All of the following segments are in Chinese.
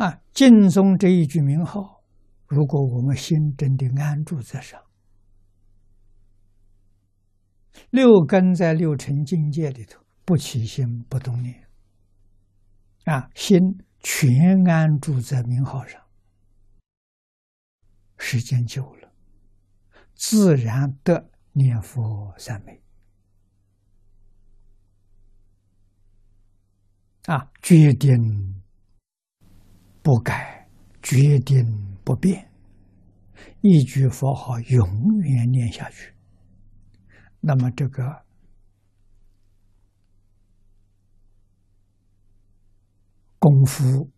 啊，敬宗这一句名号，如果我们心真的安住在上，六根在六尘境界里头不起心不动念，啊，心全安住在名号上，时间久了，自然得念佛三昧。啊，决定不改，决定不变，一句佛号永远念下去，那么这个功夫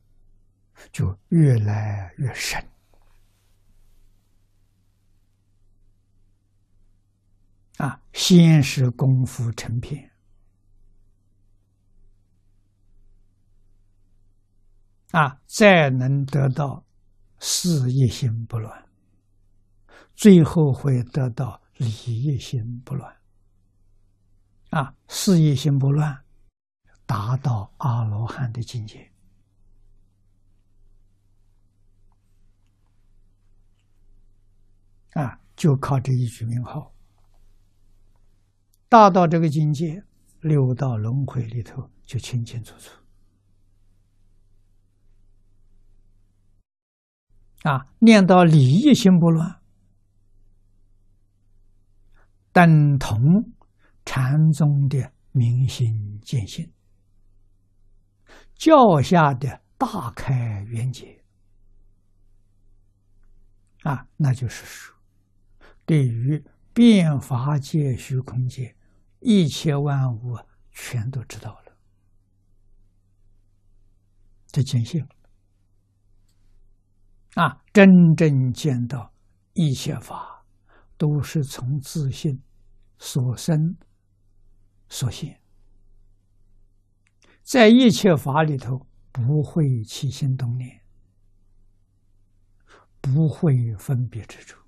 就越来越深啊！先是功夫成片。啊，再能得到事业心不乱，最后会得到理业心不乱。啊，事业心不乱，达到阿罗汉的境界。啊，就靠这一句名号，达到这个境界，六道轮回里头就清清楚楚。啊，念到理一心不乱，等同禅宗的明心见性，教下的大开圆解。啊，那就是说，对于变法界、虚空界一切万物，全都知道了，这见性。啊，真正见到一切法都是从自信所生所现，在一切法里头不会起心动念，不会分别之处。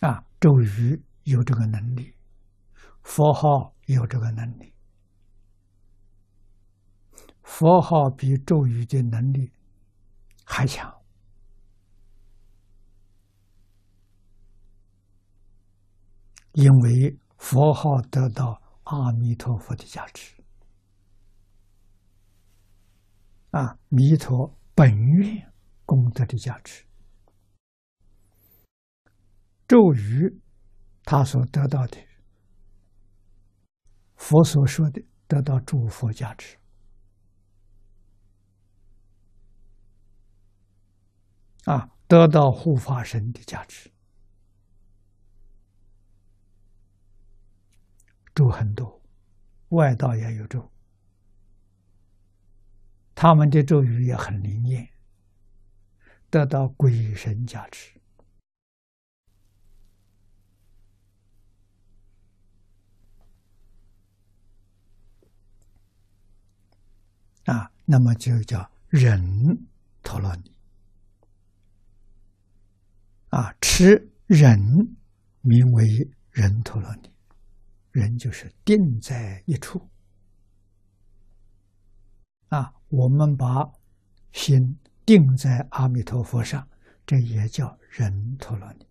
啊，咒语有这个能力，佛号有这个能力。佛号比咒语的能力还强，因为佛号得到阿弥陀佛的加持，啊，弥陀本愿功德的加持，咒语他所得到的，佛所说的得到诸佛加持。啊，得到护法神的加持，咒很多，外道也有咒，他们的咒语也很灵验，得到鬼神加持。啊，那么就叫人陀罗尼。啊，持忍名为人陀罗尼，忍就是定在一处。啊，我们把心定在阿弥陀佛上，这也叫人陀罗尼。